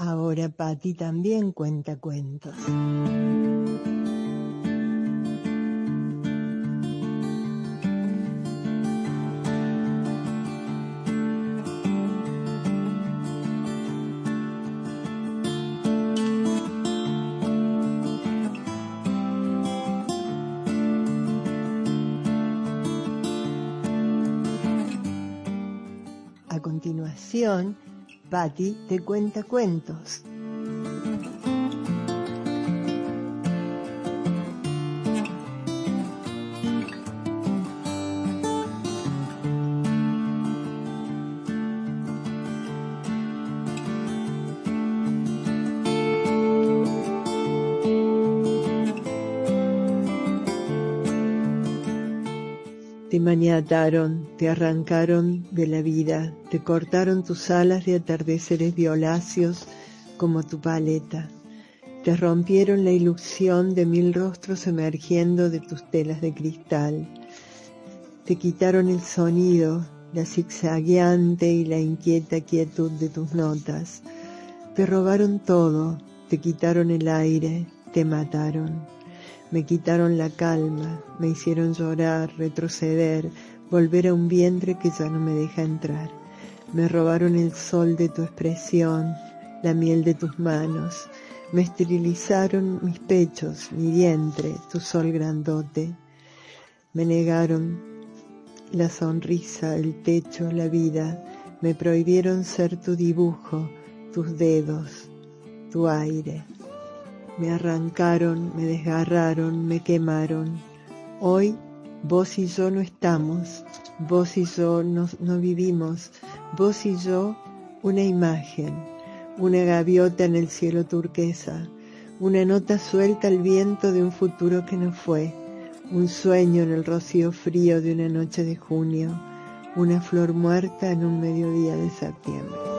Ahora Patti también cuenta cuentos. A continuación, Patty te cuenta cuentos. Te maniataron, te arrancaron de la vida, te cortaron tus alas de atardeceres violáceos como tu paleta. Te rompieron la ilusión de mil rostros emergiendo de tus telas de cristal. Te quitaron el sonido, la zigzagueante y la inquieta quietud de tus notas. Te robaron todo, te quitaron el aire, te mataron. Me quitaron la calma, me hicieron llorar, retroceder, volver a un vientre que ya no me deja entrar. Me robaron el sol de tu expresión, la miel de tus manos. Me esterilizaron mis pechos, mi vientre, tu sol grandote. Me negaron la sonrisa, el techo, la vida. Me prohibieron ser tu dibujo, tus dedos, tu aire. Me arrancaron, me desgarraron, me quemaron. Hoy vos y yo no estamos, vos y yo no, vivimos, vos y yo una imagen, una gaviota en el cielo turquesa, una nota suelta al viento de un futuro que no fue, un sueño en el rocío frío de una noche de junio, una flor muerta en un mediodía de septiembre.